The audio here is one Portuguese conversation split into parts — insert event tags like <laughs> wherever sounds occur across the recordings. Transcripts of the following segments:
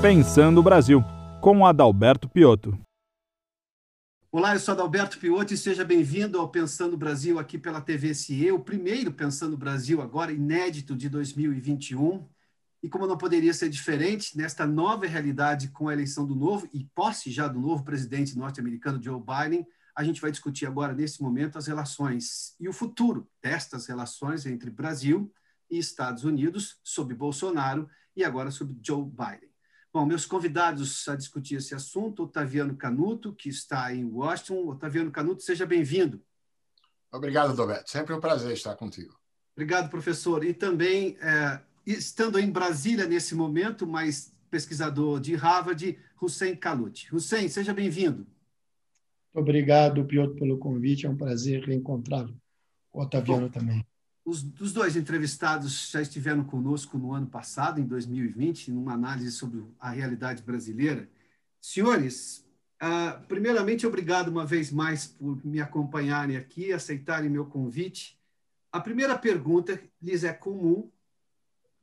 Pensando o Brasil, com Adalberto Piotto. Olá, eu sou Adalberto Piotto e seja bem-vindo ao Pensando Brasil aqui pela TVCE, o primeiro Pensando Brasil agora inédito de 2021. E como não poderia ser diferente, nesta nova realidade com a eleição do novo e posse já do novo presidente norte-americano Joe Biden, a gente vai discutir agora, nesse momento, as relações e o futuro destas relações entre Brasil e Estados Unidos, sob Bolsonaro e agora sob Joe Biden. Bom, meus convidados a discutir esse assunto, Otaviano Canuto, que está em Washington. Otaviano Canuto, seja bem-vindo. Obrigado, Roberto. Sempre um prazer estar contigo. Obrigado, professor. E também, é, estando em Brasília nesse momento, mas pesquisador de Harvard, Hussein Kalut. Hussein, seja bem-vindo. Obrigado, Piotr, pelo convite. É um prazer reencontrá-lo. O Otaviano Bom, também. Os, os, dois entrevistados já estiveram conosco no ano passado, em 2020, numa análise sobre a realidade brasileira. Senhores, uh, primeiramente, obrigado uma vez mais por me acompanharem aqui, aceitarem meu convite. A primeira pergunta lhes é comum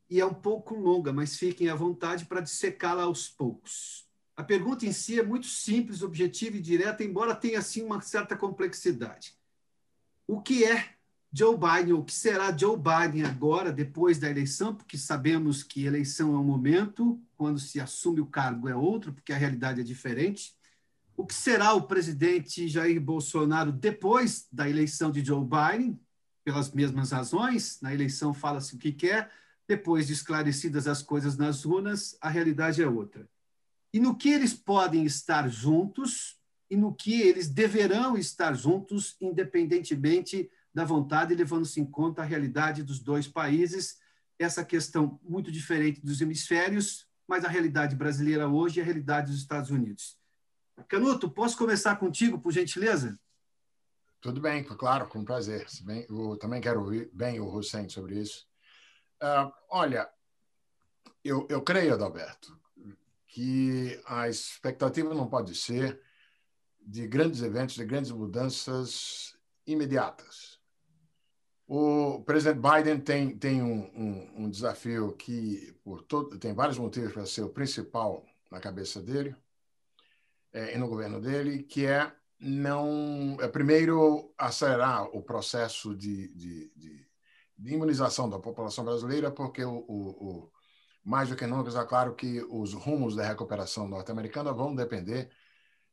e é um pouco longa, mas fiquem à vontade para dissecá-la aos poucos. A pergunta em si é muito simples, objetiva e direta, embora tenha assim uma certa complexidade. O que é Joe Biden, o que será Joe Biden agora, depois da eleição, porque sabemos que eleição é um momento, quando se assume o cargo é outro, porque a realidade é diferente. O que será o presidente Jair Bolsonaro depois da eleição de Joe Biden, pelas mesmas razões? Na eleição fala-se o que quer, depois de esclarecidas as coisas nas urnas, a realidade é outra e no que eles podem estar juntos e no que eles deverão estar juntos, independentemente da vontade, levando-se em conta a realidade dos dois países, essa questão muito diferente dos hemisférios, mas a realidade brasileira hoje e a realidade dos Estados Unidos. Canuto, posso começar contigo, por gentileza? Tudo bem, claro, com prazer. Eu também quero ouvir bem o Hussein sobre isso. Uh, olha, eu, eu creio, Adalberto, que a expectativa não pode ser de grandes eventos, de grandes mudanças imediatas. O presidente Biden tem, tem um, um, um desafio que por todo, tem vários motivos para ser o principal na cabeça dele é, e no governo dele, que é não é primeiro acelerar o processo de, de, de, de imunização da população brasileira, porque o, o, mais do que nunca está claro que os rumos da recuperação norte-americana vão depender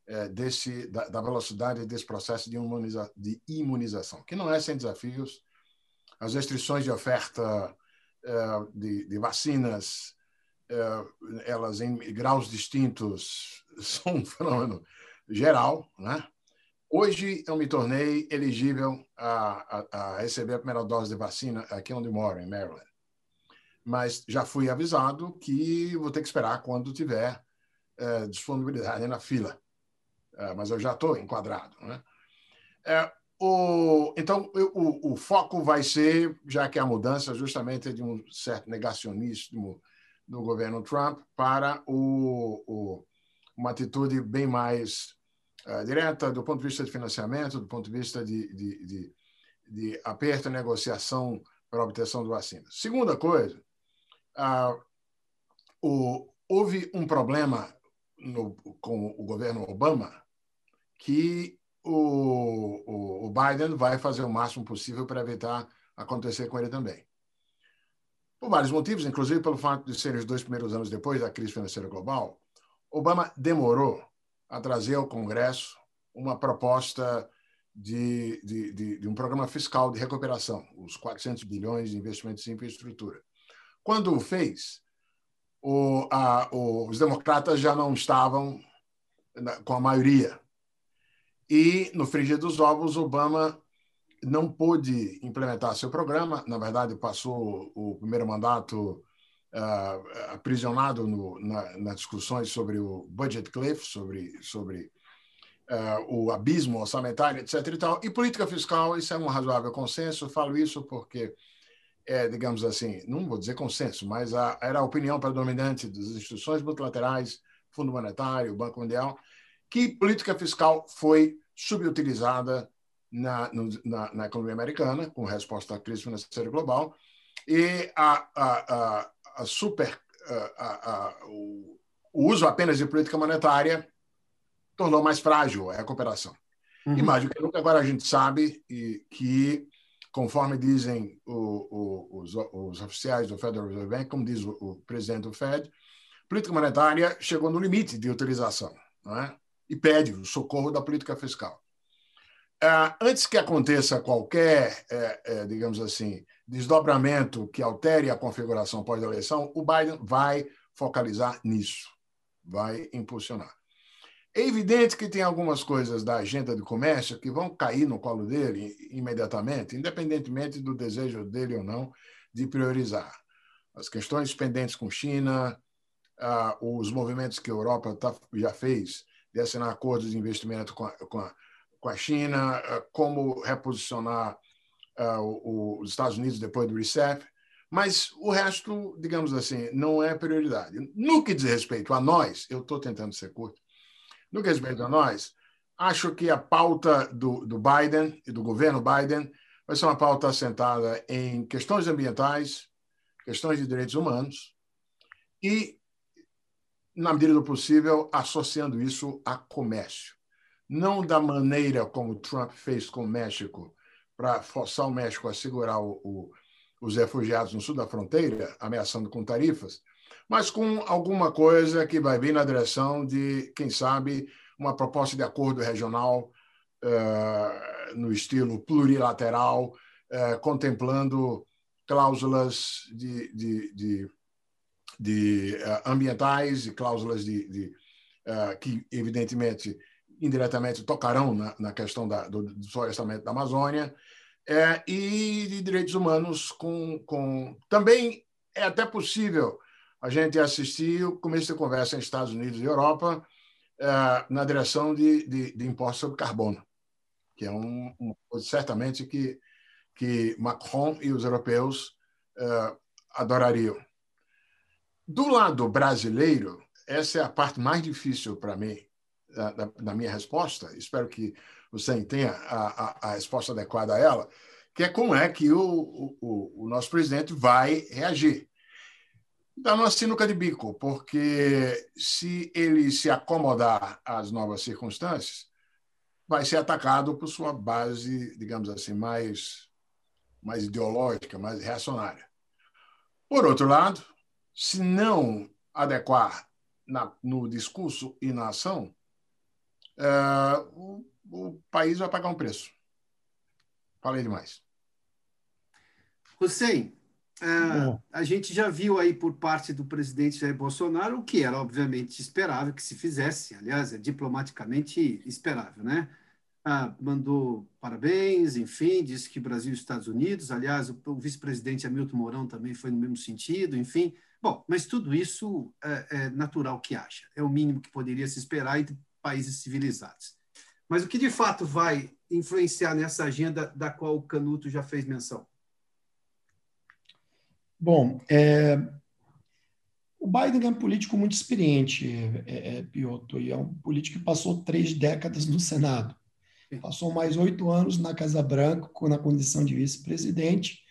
é, desse, da, da, velocidade desse processo de, imuniza, de, imunização, que não é sem desafios. As restrições de oferta é, de, de, vacinas, é, elas em graus distintos, <laughs> são um fenômeno geral. Né? Hoje eu me tornei elegível a, a, a receber a primeira dose de vacina aqui onde moro, em Maryland mas já fui avisado que vou ter que esperar quando tiver é, disponibilidade na fila. Mas eu já estou enquadrado. Né? É, o, então, o, o, foco vai ser, já que a mudança justamente de um certo negacionismo do governo Trump para o, o, uma atitude bem mais uh, direta do ponto de vista de financiamento, do ponto de vista de, de, de, de aperto e negociação para a obtenção de vacinas. Segunda coisa, ah, o, houve um problema no, com o governo Obama que o, o, o, Biden vai fazer o máximo possível para evitar acontecer com ele também. Por vários motivos, inclusive pelo fato de serem os dois primeiros anos depois da crise financeira global, Obama demorou a trazer ao Congresso uma proposta de, de, de, de um programa fiscal de recuperação, os 400 bilhões de investimentos em infraestrutura. Quando o fez, o, a, os democratas já não estavam com a maioria. E, no frigir dos ovos, Obama não pôde implementar seu programa. Na verdade, passou o primeiro mandato uh, aprisionado no, na, nas discussões sobre o budget cliff, sobre, sobre uh, o abismo orçamentário, etc. E, tal. e política fiscal, isso é um razoável consenso. Falo isso porque é, digamos assim, não vou dizer consenso, mas a, era a opinião predominante das instituições multilaterais, Fundo Monetário, Banco Mundial, que política fiscal foi subutilizada na, no, na, na, economia americana, com resposta à crise financeira global, e a, a, a, a super a, o, o uso apenas de política monetária tornou mais frágil a cooperação. Uhum. E mais do que nunca, agora a gente sabe que, conforme dizem o, o, os, os, oficiais do Federal Reserve Bank, como diz o, o presidente do Fed, política monetária chegou no limite de utilização não é? E pede o socorro da política fiscal. Uh, antes que aconteça qualquer, é, é, digamos assim, desdobramento que altere a configuração pós-eleição, o Biden vai focalizar nisso, vai impulsionar. É evidente que tem algumas coisas da agenda de comércio que vão cair no colo dele imediatamente, independentemente do desejo dele ou não de priorizar. As questões pendentes com China, uh, os movimentos que a Europa tá, já fez de assinar acordos de investimento com a, com a com a China, eh, como reposicionar uh, os Estados Unidos depois do RECEP, mas o resto, digamos assim, não é prioridade. No que diz respeito a nós, eu estou tentando ser curto, no que diz respeito a nós, acho que a pauta do, do Biden e do governo Biden vai ser uma pauta assentada em questões ambientais, questões de direitos humanos e, na medida do possível, associando isso a comércio. Não da maneira como Trump fez com o México, para forçar o México a segurar o, o, os refugiados no sul da fronteira, ameaçando com tarifas, mas com alguma coisa que vai vir na direção de, quem sabe, uma proposta de acordo regional uh, no estilo plurilateral, uh, contemplando cláusulas de, de, de, de uh, ambientais e cláusulas de, de que, evidentemente, indiretamente tocarão na, na questão da, do florestamento da Amazônia, é, e de direitos humanos com, com. Também é até possível a gente assistir o começo de conversa em Estados Unidos e Europa é, na direção de, de, de impostos sobre carbono, que é um, um certamente que, que Macron e os europeus é, adorariam. Do lado brasileiro, essa é a parte mais difícil para mim, da, da, minha resposta, espero que você tenha a, a, a, resposta adequada a ela, que é como é que o, o, o nosso presidente vai reagir. Dá uma sinuca de bico, porque se ele se acomodar às novas circunstâncias, vai ser atacado por sua base, digamos assim, mais, mais ideológica, mais reacionária. Por outro lado, se não adequar na, no discurso e na ação, uh, o, o país vai pagar um preço. Falei demais. Hussein, uh, a gente já viu aí por parte do presidente Jair Bolsonaro o que era obviamente esperável que se fizesse, aliás, é diplomaticamente esperável, né? Ah, mandou parabéns, enfim, disse que Brasil e Estados Unidos, aliás, o, o vice-presidente Hamilton Mourão também foi no mesmo sentido, enfim. Bom, mas tudo isso é, é natural que acha, é o mínimo que poderia se esperar e países civilizados. Mas o que de fato vai influenciar nessa agenda da qual o Canuto já fez menção? Bom, é, o Biden é um político muito experiente, é, é, Piotr, e é um político que passou três décadas no Senado. Passou mais oito anos na Casa Branca, na condição de vice-presidente.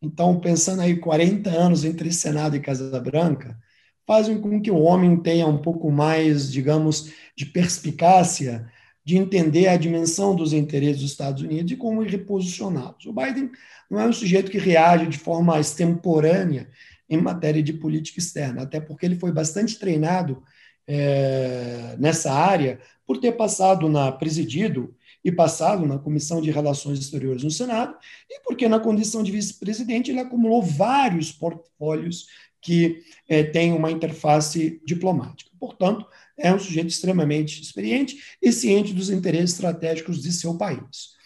Então, pensando aí 40 anos entre Senado e Casa Branca, fazem com que o homem tenha um pouco mais, digamos, de perspicácia de entender a dimensão dos interesses dos Estados Unidos e como reposicioná-los. O Biden não é um sujeito que reage de forma extemporânea em matéria de política externa, até porque ele foi bastante treinado é, nessa área por ter passado na presidido e passado na Comissão de Relações Exteriores no Senado, e porque na condição de vice-presidente ele acumulou vários portfólios que é, tem uma interface diplomática. Portanto, é um sujeito extremamente experiente e ciente dos interesses estratégicos de seu país.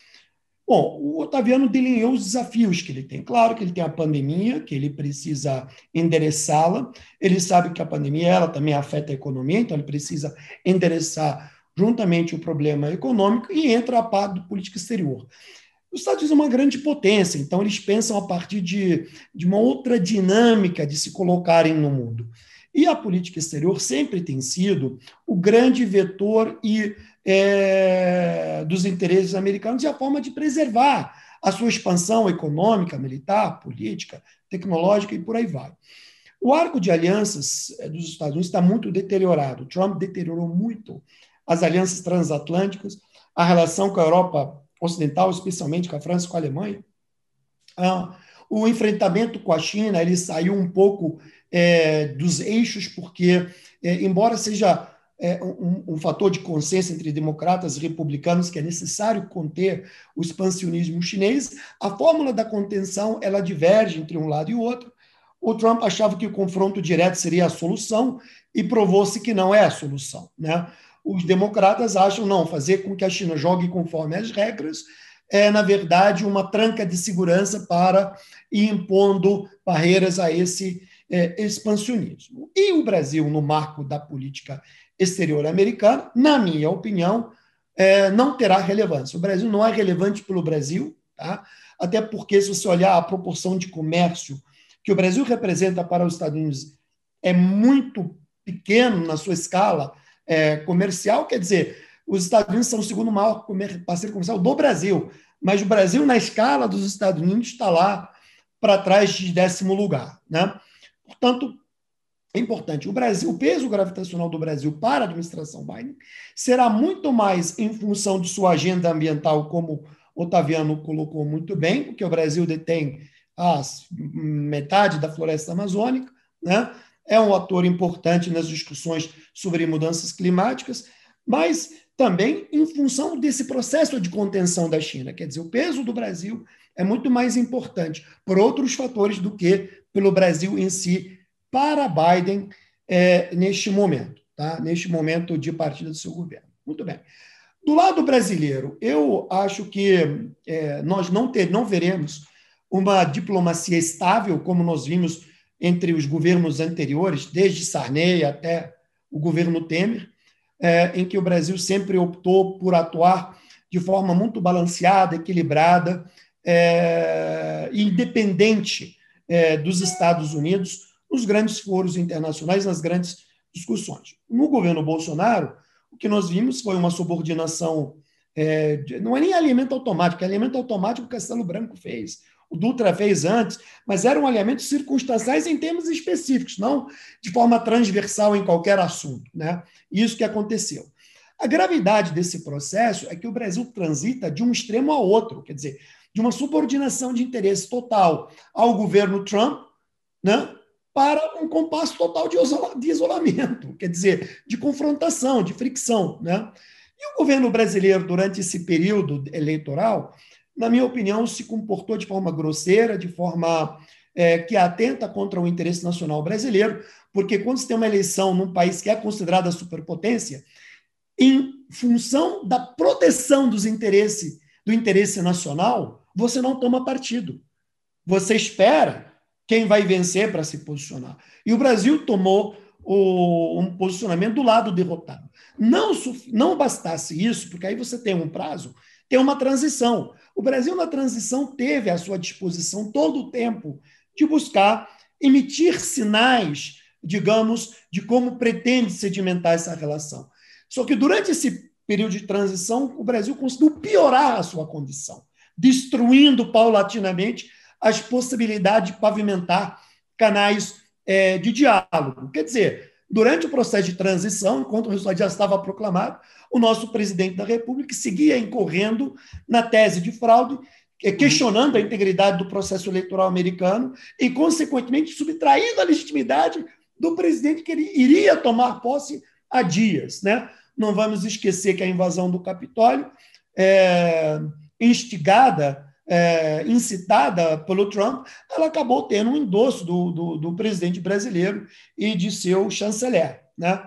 Bom, o Otaviano delineou os desafios que ele tem. Claro que ele tem a pandemia, que ele precisa endereçá-la. Ele sabe que a pandemia ela também afeta a economia, então ele precisa endereçar juntamente o problema econômico e entra a parte do política exterior. Os Estados Unidos é uma grande potência, então eles pensam a partir de, de uma outra dinâmica de se colocarem no mundo. E a política exterior sempre tem sido o grande vetor e, é, dos interesses americanos e a forma de preservar a sua expansão econômica, militar, política, tecnológica e por aí vai. O arco de alianças eh, dos Estados Unidos está muito deteriorado. Trump deteriorou muito as alianças transatlânticas, a relação com a Europa Ocidental, especialmente com a França e com a Alemanha. Ah, o enfrentamento com a China ele saiu um pouco é, dos eixos, porque, é, embora seja é, um, um, fator de consenso entre democratas e republicanos que é necessário conter o expansionismo chinês, a fórmula da contenção ela diverge entre um lado e o outro. O Trump achava que o confronto direto seria a solução e provou-se que não é a solução. Né? Os democratas acham não fazer com que a China jogue conforme as regras é, na verdade, uma tranca de segurança para ir impondo barreiras a esse é, expansionismo. E o Brasil, no marco da política exterior americana, na minha opinião, é, não terá relevância. O Brasil não é relevante pelo Brasil, tá? até porque, se você olhar a proporção de comércio que o Brasil representa para os Estados Unidos, é muito pequeno na sua escala é, comercial, quer dizer, os Estados Unidos são o segundo maior parceiro comercial do Brasil, mas o Brasil, na escala dos Estados Unidos, está lá para trás de décimo lugar. Né? Portanto, é importante. O Brasil, o peso gravitacional do Brasil para a administração Biden será muito mais em função de sua agenda ambiental, como Otaviano colocou muito bem, porque o Brasil detém a metade da floresta amazônica, né? É um ator importante nas discussões sobre mudanças climáticas, mas também em função desse processo de contenção da China. Quer dizer, o peso do Brasil é muito mais importante por outros fatores do que pelo Brasil em si para Biden é, neste momento, tá? neste momento de partida do seu governo. Muito bem. Do lado brasileiro, eu acho que é, nós não, ter, não veremos uma diplomacia estável, como nós vimos entre os governos anteriores, desde Sarney até o governo Temer é, em que o Brasil sempre optou por atuar de forma muito balanceada, equilibrada, é, independente é, dos Estados Unidos nos grandes foros internacionais, nas grandes discussões. No governo Bolsonaro, o que nós vimos foi uma subordinação, é, não é nem alimento automático, é alimento automático que o Castelo Branco fez o Dutra fez antes, mas eram alinhamentos circunstanciais em termos específicos, não de forma transversal em qualquer assunto. Né? Isso que aconteceu. A gravidade desse processo é que o Brasil transita de um extremo ao outro, quer dizer, de uma subordinação de interesse total ao governo Trump, né, para um compasso total de, isolamento, quer dizer, de confrontação, de fricção. Né? E o governo brasileiro, durante esse período eleitoral, na minha opinião, se comportou de forma grosseira, de forma é, que atenta contra o interesse nacional brasileiro, porque quando você tem uma eleição num país que é considerada superpotência, em função da proteção dos interesses do interesse nacional, você não toma partido. Você espera quem vai vencer para se posicionar. E o Brasil tomou o, um posicionamento do lado derrotado. Não, não bastasse isso, porque aí você tem um prazo, tem uma transição. O Brasil, na transição, teve à sua disposição todo o tempo de buscar emitir sinais, digamos, de como pretende sedimentar essa relação. Só que durante esse período de transição, o Brasil conseguiu piorar a sua condição, destruindo paulatinamente as possibilidades de pavimentar canais é, de diálogo. Quer dizer, durante o processo de transição, enquanto o resultado já estava proclamado, o nosso presidente da República seguia incorrendo na tese de fraude, eh, questionando a integridade do processo eleitoral americano e, consequentemente, subtraindo a legitimidade do presidente que ele iria tomar posse há dias. Né? Não vamos esquecer que a invasão do Capitólio, é, instigada, é, incitada pelo Trump, ela acabou tendo um endosso do, do, do presidente brasileiro e de seu chanceler. Né?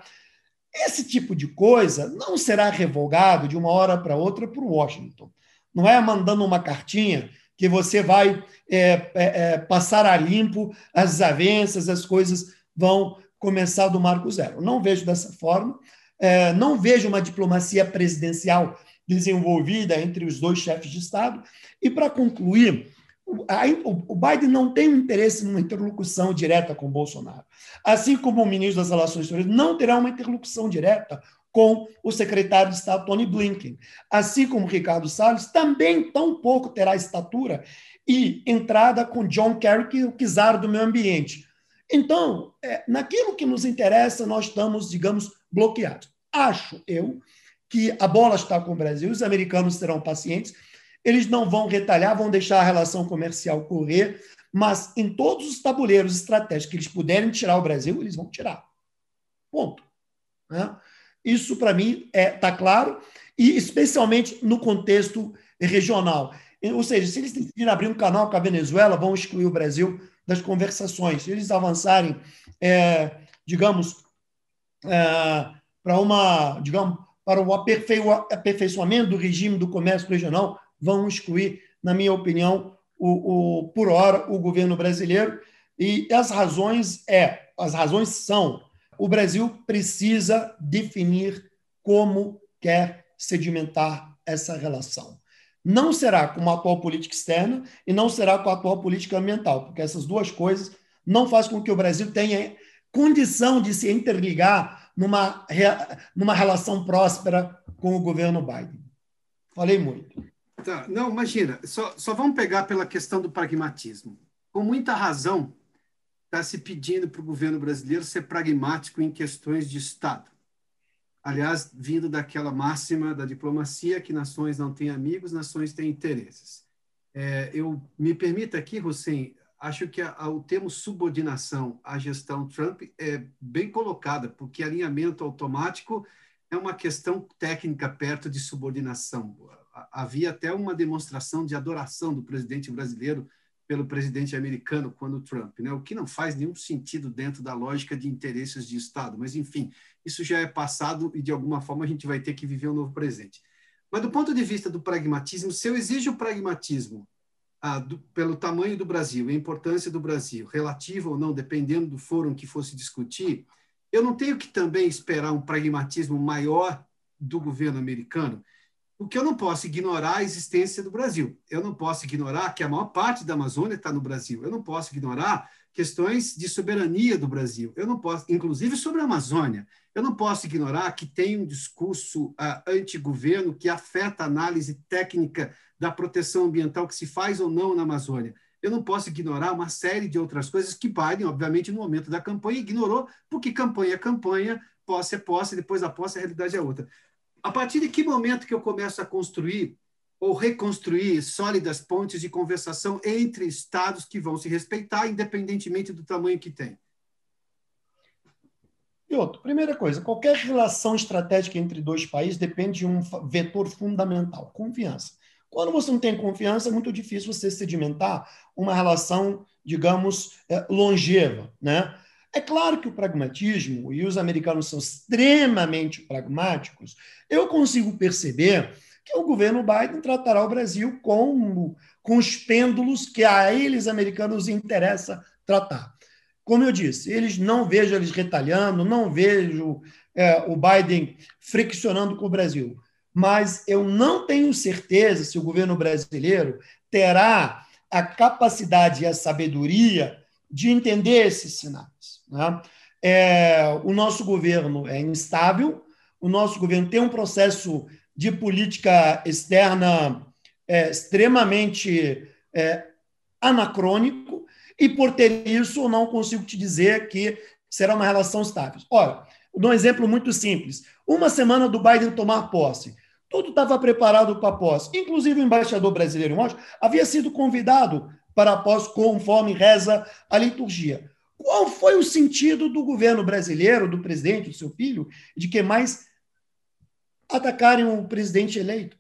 Esse tipo de coisa não será revogado de uma hora para outra por Washington. Não é mandando uma cartinha que você vai é, é, é, passar a limpo as desavenças, as coisas vão começar do marco zero. Não vejo dessa forma. É, não vejo uma diplomacia presidencial desenvolvida entre os dois chefes de Estado. E, para concluir, o Biden não tem um interesse numa interlocução direta com Bolsonaro. Assim como o ministro das Relações Exteriores não terá uma interlocução direta com o secretário de Estado Tony Blinken. Assim como Ricardo Salles também tão pouco terá estatura e entrada com John Kerry, que é o czar do meio ambiente. Então, é, naquilo que nos interessa, nós estamos, digamos, bloqueados. Acho eu que a bola está com o Brasil, os americanos serão pacientes, eles não vão retalhar, vão deixar a relação comercial correr, mas em todos os tabuleiros estratégicos que eles puderem tirar o Brasil, eles vão tirar. Ponto. Né? Isso, para mim, está é, tá claro, e especialmente no contexto regional. Ou seja, se eles decidirem abrir um canal com a Venezuela, vão excluir o Brasil das conversações. Se eles avançarem, é, digamos, é, para uma, digamos, para o aperfeiçoamento do regime do comércio regional, vão excluir, na minha opinião, o, o, por hora, o governo brasileiro. E as razões é, as razões são, o Brasil precisa definir como quer sedimentar essa relação. Não será com a atual política externa e não será com a atual política ambiental, porque essas duas coisas não fazem com que o Brasil tenha condição de se interligar numa, numa relação próspera com o governo Biden. Falei muito. Tá. Não, imagina, só, só vamos pegar pela questão do pragmatismo. Com muita razão, está se pedindo para o governo brasileiro ser pragmático em questões de Estado. Aliás, vindo daquela máxima da diplomacia que nações não têm amigos, nações têm interesses. É, eu me permita aqui, Hussein, acho que a, a, o termo subordinação à gestão Trump é bem colocada, porque alinhamento automático é uma questão técnica perto de subordinação havia até uma demonstração de adoração do presidente brasileiro pelo presidente americano quando Trump, né? O que não faz nenhum sentido dentro da lógica de interesses de Estado. Mas enfim, isso já é passado e de alguma forma a gente vai ter que viver um novo presente. Mas do ponto de vista do pragmatismo, se eu exijo pragmatismo ah, do, pelo tamanho do Brasil, a importância do Brasil, relativo ou não, dependendo do fórum que fosse discutir, eu não tenho que também esperar um pragmatismo maior do governo americano porque eu não posso ignorar a existência do Brasil. Eu não posso ignorar que a maior parte da Amazônia está no Brasil. Eu não posso ignorar questões de soberania do Brasil. Eu não posso, inclusive sobre a Amazônia. Eu não posso ignorar que tem um discurso uh, anti-governo que afeta a análise técnica da proteção ambiental que se faz ou não na Amazônia. Eu não posso ignorar uma série de outras coisas que Biden, obviamente, no momento da campanha, ignorou, porque campanha é campanha, posse é posse, depois da posse a realidade é outra. A partir de que momento que eu começo a construir ou reconstruir sólidas pontes de conversação entre estados que vão se respeitar, independentemente do tamanho que tem? E outra, primeira coisa, qualquer relação estratégica entre dois países depende de um vetor fundamental, confiança. Quando você não tem confiança, é muito difícil você sedimentar uma relação, digamos, eh, longeva, né? É claro que o pragmatismo, e os americanos são extremamente pragmáticos, eu consigo perceber que o governo Biden tratará o Brasil com, com os pêndulos que a eles, americanos, interessa tratar. Como eu disse, eles não vejo eles retalhando, não vejo é, o Biden friccionando com o Brasil. Mas eu não tenho certeza se o governo brasileiro terá a capacidade e a sabedoria de entender esses sinais. Né? É, o nosso governo é instável, o nosso governo tem um processo de política externa é, extremamente é, anacrônico, e por ter isso, eu não consigo te dizer que será uma relação estável. Olha, dou um exemplo muito simples. Uma semana do Biden tomar posse, tudo estava preparado para a posse, inclusive o embaixador brasileiro em Washington havia sido convidado para a posse, conforme reza a liturgia. Qual foi o sentido do governo brasileiro, do presidente, do seu filho, de que mais atacarem o presidente eleito?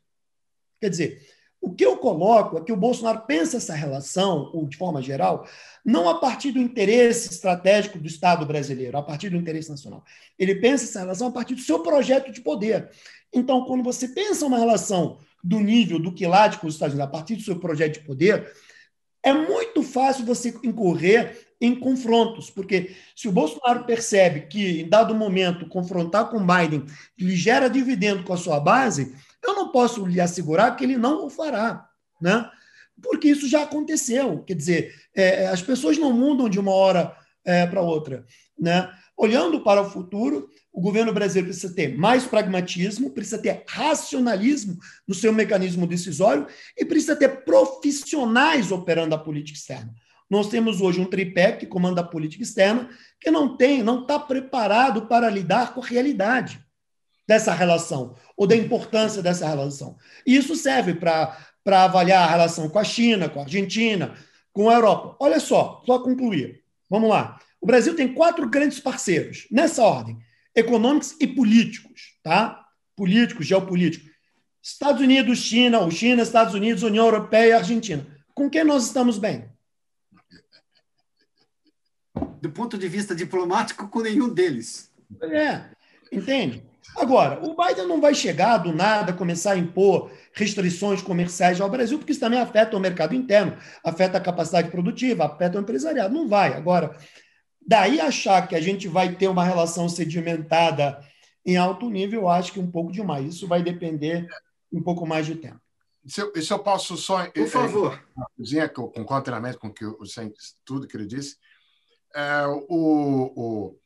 Quer dizer, o que eu coloco é que o Bolsonaro pensa essa relação, ou de forma geral, não a partir do interesse estratégico do Estado brasileiro, a partir do interesse nacional. Ele pensa essa relação a partir do seu projeto de poder. Então, quando você pensa uma relação do nível do quilate com os Estados Unidos, a partir do seu projeto de poder, é muito fácil você incorrer em confrontos, porque se o Bolsonaro percebe que, em dado momento, confrontar com Biden lhe gera dividendo com a sua base, eu não posso lhe assegurar que ele não o fará, né? porque isso já aconteceu. Quer dizer, é, as pessoas não mudam de uma hora é, para outra. Né? Olhando para o futuro, o governo brasileiro precisa ter mais pragmatismo, precisa ter racionalismo no seu mecanismo decisório e precisa ter profissionais operando a política externa. Nós temos hoje um tripé que comanda a política externa que não tem, não está preparado para lidar com a realidade dessa relação ou da importância dessa relação. E isso serve para avaliar a relação com a China, com a Argentina, com a Europa. Olha só, só concluir. Vamos lá. O Brasil tem quatro grandes parceiros, nessa ordem: econômicos e políticos, tá? Políticos, geopolíticos. Estados Unidos, China, ou China, Estados Unidos, União Europeia e Argentina. Com quem nós estamos bem? Do ponto de vista diplomático, com nenhum deles. É, entende? Agora, o Biden não vai chegar do nada, começar a impor restrições comerciais ao Brasil, porque isso também afeta o mercado interno, afeta a capacidade produtiva, afeta o empresariado. Não vai. Agora, daí achar que a gente vai ter uma relação sedimentada em alto nível, eu acho que um pouco demais. Isso vai depender um pouco mais de tempo. Se eu, se eu posso só. Por favor. Dizer que eu concordo plenamente com que o, tudo que ele disse. É, o, o,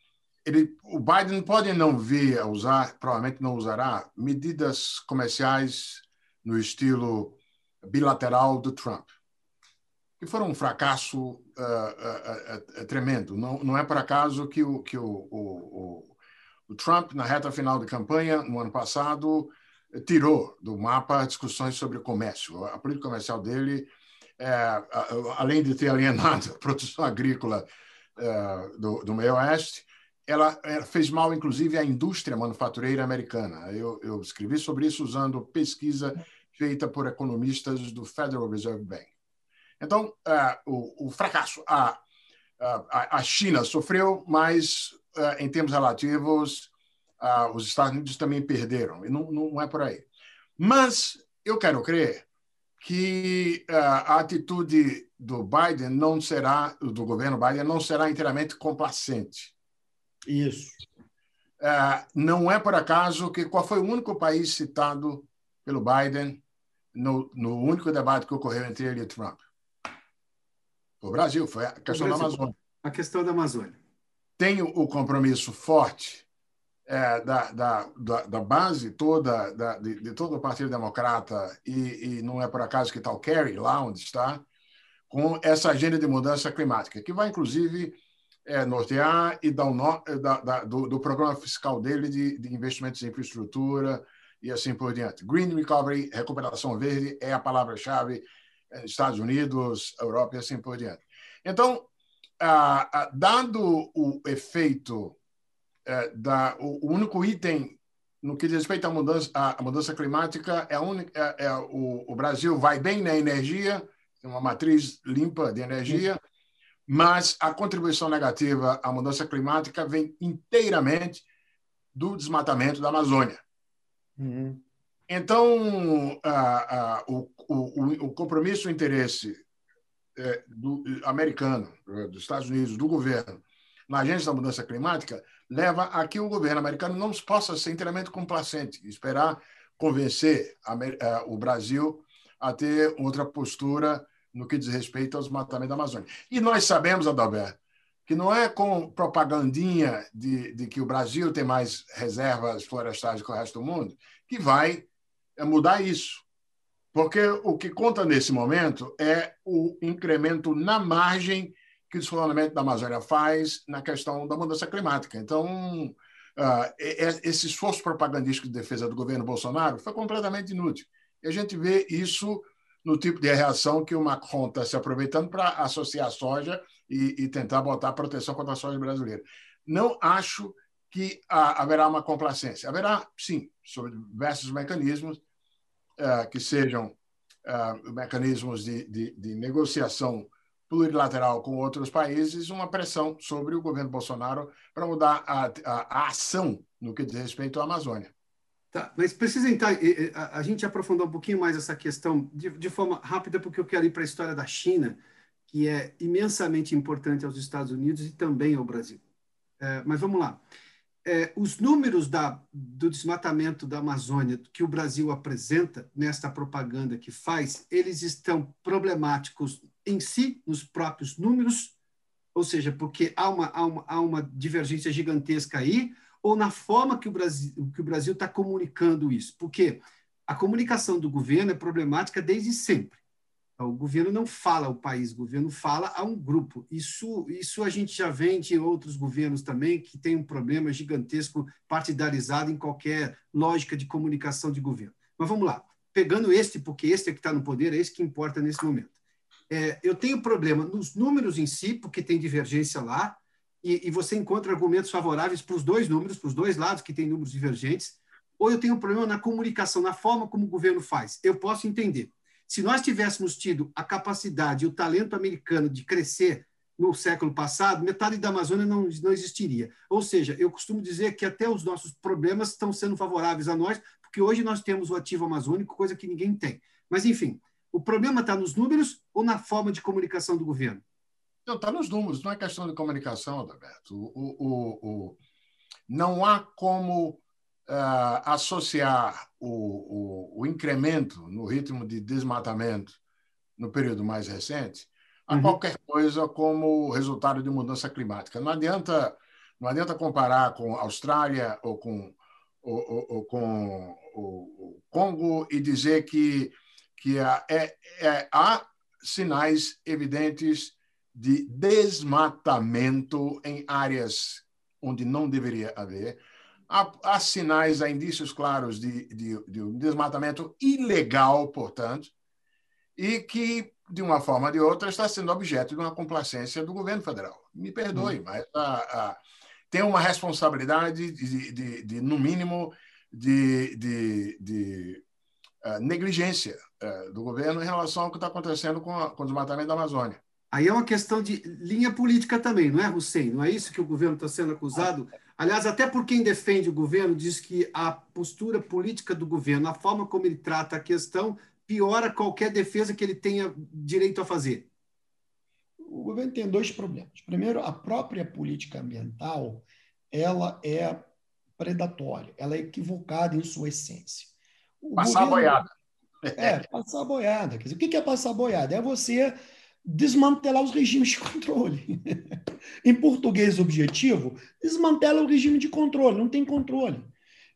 ele, o Biden pode não vir a usar, provavelmente não usará, medidas comerciais no estilo bilateral do Trump, que foram um fracasso uh, uh, uh, tremendo. Não, não é por acaso que, o, que o, o, o, Trump, na reta final da campanha, no ano passado, tirou do mapa discussões sobre comércio. A política comercial dele, é, além de ter alienado <laughs> a produção agrícola do, do meio oeste, ela, ela, fez mal, inclusive, à indústria manufatureira americana. Eu, eu, escrevi sobre isso usando pesquisa feita por economistas do Federal Reserve Bank. Então, uh, o, o, fracasso. A, a, a, China sofreu, mas, uh, em termos relativos, uh, os Estados Unidos também perderam. E não, não é por aí. Mas eu quero crer que a atitude do Biden não será, do governo Biden, não será inteiramente complacente isso. É, não é por acaso que qual foi o único país citado pelo Biden no, no único debate que ocorreu entre ele e Trump? O Brasil, foi a questão Brasil, da Amazônia. A questão da Amazônia. Tem o, compromisso forte é, da, da, da, da, base toda, da, de, de, todo o Partido Democrata, e, e não é por acaso que está o Kerry lá onde está, com essa agenda de mudança climática, que vai, inclusive, é, nortear e dar um é, da, da, do, do, programa fiscal dele de, de, investimentos em infraestrutura e assim por diante. Green Recovery, recuperação verde, é a palavra-chave é, Estados Unidos, Europa e assim por diante. Então, ah, ah, dado o efeito é, da o, o, único item no que diz respeito à mudança, à mudança climática é, a única, é, é o, o Brasil vai bem na energia, tem uma matriz limpa de energia, mas a contribuição negativa à mudança climática vem inteiramente do desmatamento da Amazônia. Uhum. Então, a, a, o, o, o, compromisso o interesse é, do, americano, dos Estados Unidos, do governo, na agência da mudança climática, leva a que o governo americano não possa ser inteiramente complacente, esperar convencer a, a, o Brasil a ter outra postura no que diz respeito aos matamentos da Amazônia. E nós sabemos, Adalberto, que não é com propagandinha de, de que o Brasil tem mais reservas florestais que o resto do mundo que vai é, mudar isso. Porque o que conta nesse momento é o incremento na margem que o desfloramento da Amazônia faz na questão da mudança climática. Então, uh, esse esforço propagandístico de defesa do governo Bolsonaro foi completamente inútil. E a gente vê isso no tipo de reação que o Macron está se aproveitando para associar a soja e, e, tentar botar proteção contra a soja brasileira. Não acho que haverá uma complacência. Haverá, sim, sobre diversos mecanismos uh, que sejam mecanismos de, de, de negociação plurilateral com outros países, uma pressão sobre o governo Bolsonaro para mudar a, a, a ação no que diz respeito à Amazônia. Tá, mas precisa entrar, a, gente aprofundar um pouquinho mais essa questão de, de forma rápida, porque eu quero ir para a história da China, que é imensamente importante aos Estados Unidos e também ao Brasil. É, mas vamos lá. É, os números da, do desmatamento da Amazônia que o Brasil apresenta nesta propaganda que faz, eles estão problemáticos em si, nos próprios números, ou seja, porque há uma, há uma, há uma divergência gigantesca aí, ou na forma que o Brasil está comunicando isso, porque a comunicação do governo é problemática desde sempre. O governo não fala ao país, o governo fala a um grupo. Isso, isso a gente já vê em outros governos também, que tem um problema gigantesco partidarizado em qualquer lógica de comunicação de governo. Mas vamos lá, pegando este, porque este é que está no poder, é esse que importa nesse momento. É, eu tenho problema nos números em si, porque tem divergência lá, e, e você encontra argumentos favoráveis para os dois números, para os dois lados que têm números divergentes, ou eu tenho um problema na comunicação, na forma como o governo faz. Eu posso entender. Se nós tivéssemos tido a capacidade e o talento americano de crescer no século passado, metade da Amazônia não, não existiria. Ou seja, eu costumo dizer que até os nossos problemas estão sendo favoráveis a nós, porque hoje nós temos o ativo amazônico, coisa que ninguém tem. Mas, enfim, o problema está nos números ou na forma de comunicação do governo? Não, está nos números, não é questão de comunicação, Adalberto. O, o, o, não há como uh, associar o, o, incremento no ritmo de desmatamento no período mais recente a uhum. qualquer coisa como resultado de mudança climática. Não adianta, não adianta comparar com a Austrália ou com, ou, ou, ou com o, Congo e dizer que, que há, é, é, há sinais evidentes de desmatamento em áreas onde não deveria haver. Há, há sinais, há indícios claros de, de, de, um desmatamento ilegal, portanto, e que, de uma forma ou de outra, está sendo objeto de uma complacência do governo federal. Me perdoe, hum. mas a, a, tem uma responsabilidade, de, de, de no mínimo, de, de, negligência uh, do governo em relação ao que está acontecendo com, a, com o desmatamento da Amazônia. Aí é uma questão de linha política também, não é, Hussein? Não é isso que o governo está sendo acusado? Aliás, até por quem defende o governo, diz que a postura política do governo, a forma como ele trata a questão, piora qualquer defesa que ele tenha direito a fazer. O governo tem dois problemas. Primeiro, a própria política ambiental ela é predatória, ela é equivocada em sua essência. Passar governo... a boiada. É, passar a boiada. Quer dizer, o que é passar a boiada? É você desmantelar os regimes de controle. <laughs> em português objetivo, desmantela o regime de controle, não tem controle.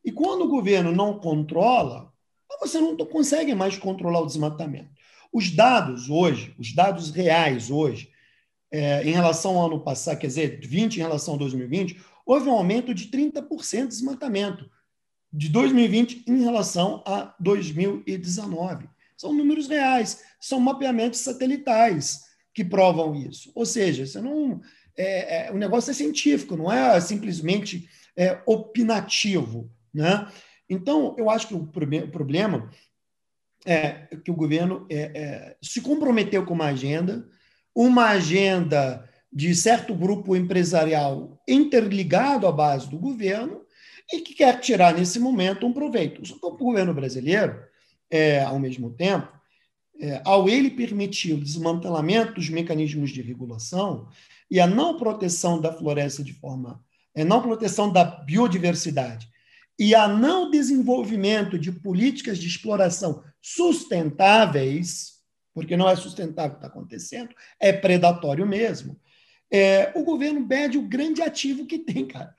E quando o governo não controla, você não consegue mais controlar o desmatamento. Os dados hoje, os dados reais hoje, é, em relação ao ano passado, quer dizer, 20 em relação a 2020, houve um aumento de 30% de desmatamento de 2020 em relação a 2019. São números reais, são mapeamentos satelitais que provam isso. Ou seja, você não, é, é, o negócio é científico, não é simplesmente é, opinativo. Né? Então, eu acho que o, problema é que o governo é, é, se comprometeu com uma agenda, uma agenda de certo grupo empresarial interligado à base do governo e que quer tirar nesse momento um proveito. O governo brasileiro é, ao mesmo tempo, é, ao ele permitir o desmantelamento dos mecanismos de regulação e a não proteção da floresta de forma, é, não proteção da biodiversidade e a não desenvolvimento de políticas de exploração sustentáveis, porque não é sustentável o que está acontecendo, é predatório mesmo. É, o governo perde o grande ativo que tem, cara.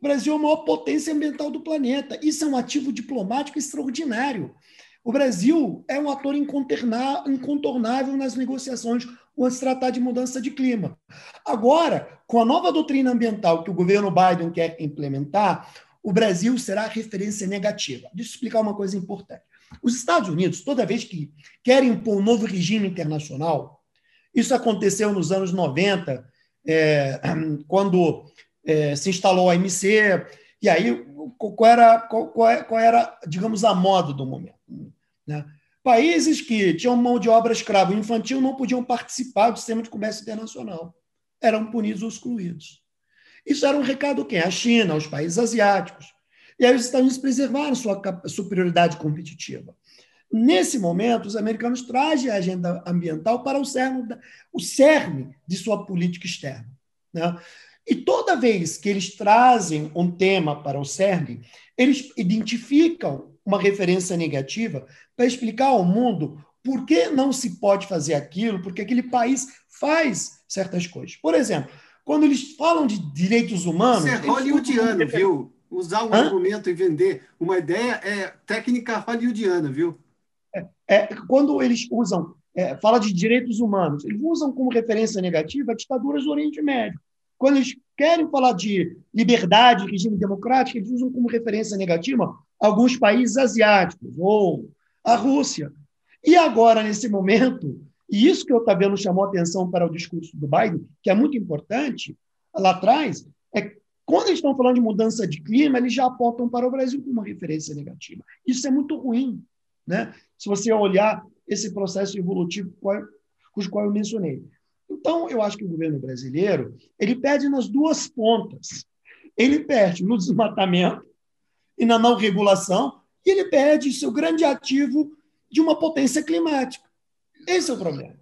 O Brasil é a maior potência ambiental do planeta. Isso é um ativo diplomático extraordinário. O Brasil é um ator incontornável nas negociações quando se tratar de mudança de clima. Agora, com a nova doutrina ambiental que o governo Biden quer implementar, o Brasil será referência negativa. Deixa eu explicar uma coisa importante. Os Estados Unidos, toda vez que querem impor um novo regime internacional, isso aconteceu nos anos 90, é, quando é, se instalou a OMC, e aí qual era, qual, qual era, digamos, a moda do momento. Né? Países que tinham mão de obra escrava infantil não podiam participar do sistema de comércio internacional. Eram punidos ou excluídos. Isso era um recado quem? A China, os países asiáticos. E aí os Estados Unidos preservaram sua superioridade competitiva. Nesse momento, os americanos trazem a agenda ambiental para o cerne, o cerne de sua política externa. Né? E toda vez que eles trazem um tema para o CERN, eles identificam uma referência negativa para explicar ao mundo por que não se pode fazer aquilo, porque aquele país faz certas coisas. Por exemplo, quando eles falam de direitos humanos. Isso é hollywoodiano, viu? Usar um Hã? argumento e vender uma ideia é técnica hollywoodiana, viu? É, é, quando eles usam é, fala de direitos humanos, eles usam como referência negativa ditaduras do Oriente Médio. Quando eles querem falar de liberdade, regime democrático, eles usam como referência negativa alguns países asiáticos, ou a Rússia. E agora, nesse momento, e isso que o Otaviano chamou atenção para o discurso do Biden, que é muito importante, lá atrás, é quando eles estão falando de mudança de clima, eles já apontam para o Brasil como uma referência negativa. Isso é muito ruim, né? se você olhar esse processo evolutivo cujo qual eu mencionei. Então, eu acho que o governo brasileiro ele perde nas duas pontas. Ele perde no desmatamento e na não regulação, e ele perde seu grande ativo de uma potência climática. Esse é o problema.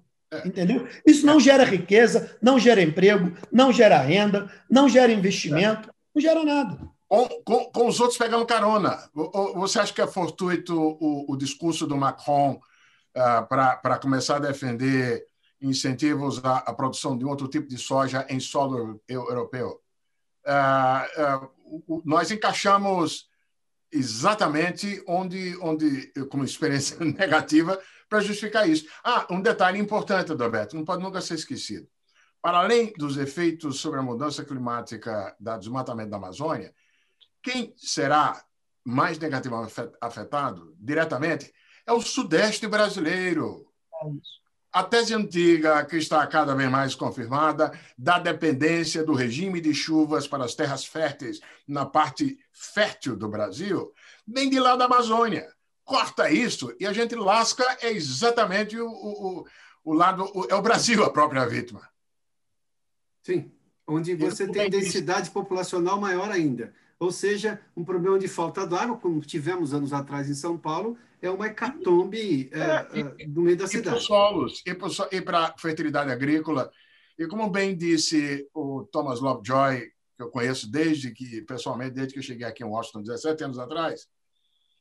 Entendeu? Isso não gera riqueza, não gera emprego, não gera renda, não gera investimento, não gera nada. Com, com, com os outros pegando carona. Você acha que é fortuito o, o discurso do Macron uh, para começar a defender incentivos à, à, produção de outro tipo de soja em solo europeu? Uh, uh, nós encaixamos exatamente onde, onde como experiência <laughs> negativa, para justificar isso. Ah, um detalhe importante, Adalberto, não pode nunca ser esquecido. Para além dos efeitos sobre a mudança climática da desmatamento da Amazônia, quem será mais negativamente afetado diretamente é o Sudeste brasileiro. A tese antiga, que está cada vez mais confirmada, da dependência do regime de chuvas para as terras férteis na parte fértil do Brasil, vem de lá da Amazônia corta isso e a gente lasca é exatamente o, o, o lado, o, é o Brasil a própria vítima. Sim, onde você tem densidade populacional maior ainda. Ou seja, um problema de falta de água, como tivemos anos atrás em São Paulo, é uma hecatombe é, é, é, no meio da cidade. E para os solos, e para a fertilidade agrícola. E como bem disse o Thomas Lovejoy, que eu conheço desde que, pessoalmente, desde que eu cheguei aqui em Washington, 17 anos atrás,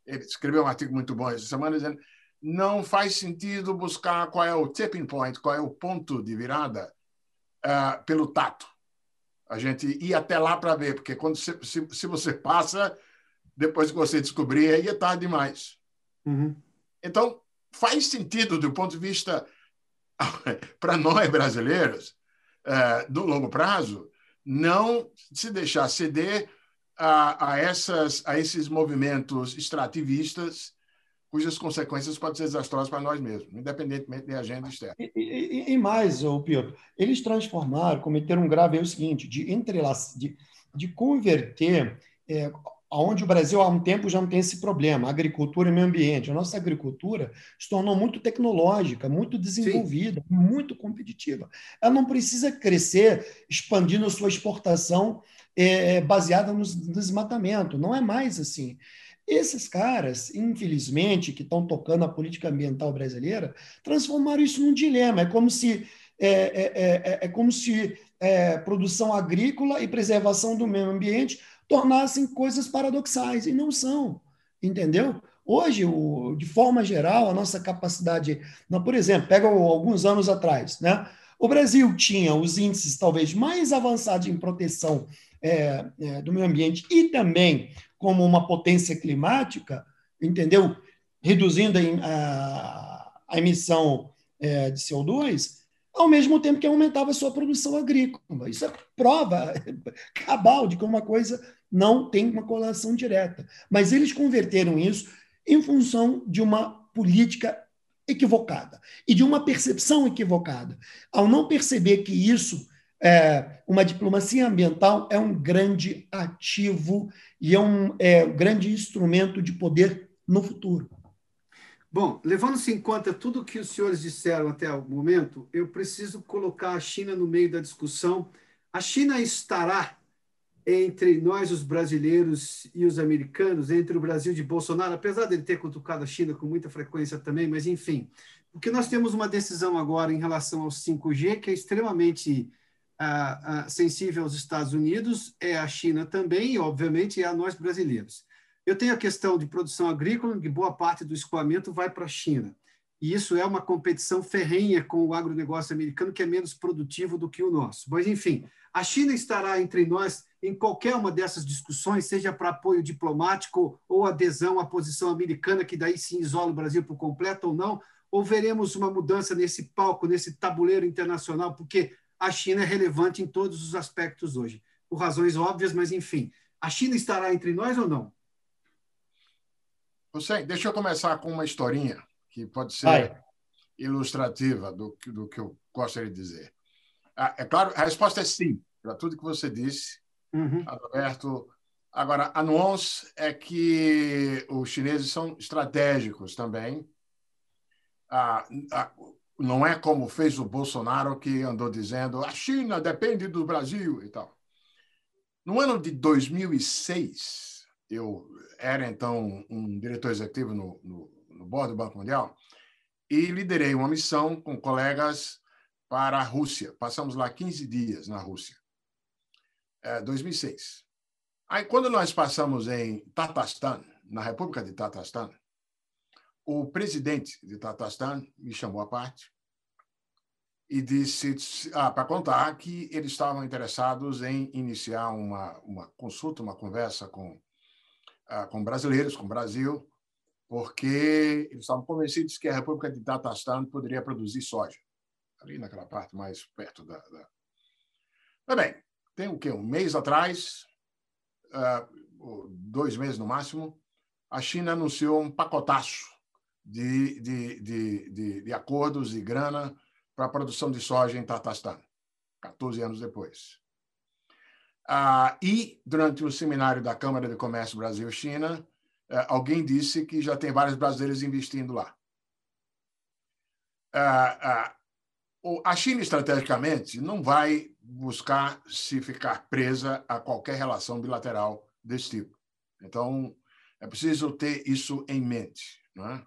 ele escreveu um artigo muito bom essa semana dizendo não faz sentido buscar qual é o tipping point, qual é o ponto de virada uh, pelo tato. A gente ir até lá para ver, porque quando se, se, se, você passa, depois que você descobrir, aí é tarde demais. Uhum. Então, faz sentido do ponto de vista <laughs> para nós brasileiros, uh, do longo prazo, não se deixar ceder a, a, essas, a esses movimentos extrativistas cujas consequências podem ser desastrosas para nós mesmos, independentemente de agenda externa. E, e, e mais, o Piotr, eles transformaram, cometeram um grave erro seguinte, de, de, de converter, é, onde o Brasil há um tempo já não tem esse problema, agricultura e meio ambiente. A nossa agricultura se tornou muito tecnológica, muito desenvolvida, Sim. muito competitiva. Ela não precisa crescer expandindo sua exportação é, é, baseada no desmatamento. Não é mais assim. Esses caras, infelizmente, que estão tocando a política ambiental brasileira, transformaram isso num dilema. É como se é, é, é, é como se é, produção agrícola e preservação do meio ambiente tornassem coisas paradoxais e não são, entendeu? Hoje, o, de forma geral, a nossa capacidade, não, por exemplo, pega alguns anos atrás, né? O Brasil tinha os índices talvez mais avançados em proteção é, é, do meio ambiente e também como uma potência climática, entendeu? Reduzindo a, a emissão é, de CO2, ao mesmo tempo que aumentava a sua produção agrícola. Isso é prova <laughs> cabal de que uma coisa não tem uma correlação direta. Mas eles converteram isso em função de uma política equivocada e de uma percepção equivocada. Ao não perceber que isso é, uma diplomacia ambiental é um grande ativo e é um, é um grande instrumento de poder no futuro. Bom, levando-se em conta tudo o que os senhores disseram até o momento, eu preciso colocar a China no meio da discussão. A China estará entre nós, os brasileiros e os americanos, entre o Brasil de Bolsonaro, apesar dele ter cutucado a China com muita frequência também, mas enfim, porque nós temos uma decisão agora em relação ao 5G que é extremamente ah, ah, sensível aos Estados Unidos, é a China também, e obviamente é a nós brasileiros. Eu tenho a questão de produção agrícola, que boa parte do escoamento vai para a China. E isso é uma competição ferrenha com o agronegócio americano, que é menos produtivo do que o nosso. Mas, enfim, a China estará entre nós em qualquer uma dessas discussões, seja para apoio diplomático ou adesão à posição americana, que daí se isola o Brasil por completo ou não, ou veremos uma mudança nesse palco, nesse tabuleiro internacional, porque a China é relevante em todos os aspectos hoje, por razões óbvias, mas enfim. A China estará entre nós ou não? Você, deixa eu começar com uma historinha que pode ser Vai. ilustrativa do, do que eu gostaria de dizer. Ah, é claro, a resposta é sim, para tudo que você disse, uhum. Agora, a nuance é que os chineses são estratégicos também. Ah, não é como fez o Bolsonaro, que andou dizendo a China depende do Brasil e tal. No ano de 2006, eu era então um diretor executivo no, no, no board do Banco Mundial e liderei uma missão com colegas para a Rússia. Passamos lá 15 dias na Rússia. É, 2006. Aí, quando nós passamos em Tatarstan, na República de Tatarstan, o presidente de Tatarstan me chamou à parte e disse ah, para contar que eles estavam interessados em iniciar uma, uma consulta, uma conversa com, ah, com brasileiros, com o Brasil, porque eles estavam convencidos que a República de Tatarstan poderia produzir soja, ali naquela parte mais perto da. da... Mas bem, tem o quê? Um mês atrás, uh, dois meses no máximo, a China anunciou um pacotaço de, de, de, de, de acordos e grana para a produção de soja em Tatarstan, 14 anos depois. Ah, e, durante o seminário da Câmara de Comércio Brasil-China, eh, alguém disse que já tem vários brasileiros investindo lá. Ah, ah, a China, estrategicamente, não vai buscar se ficar presa a qualquer relação bilateral desse tipo. Então, é preciso ter isso em mente. É?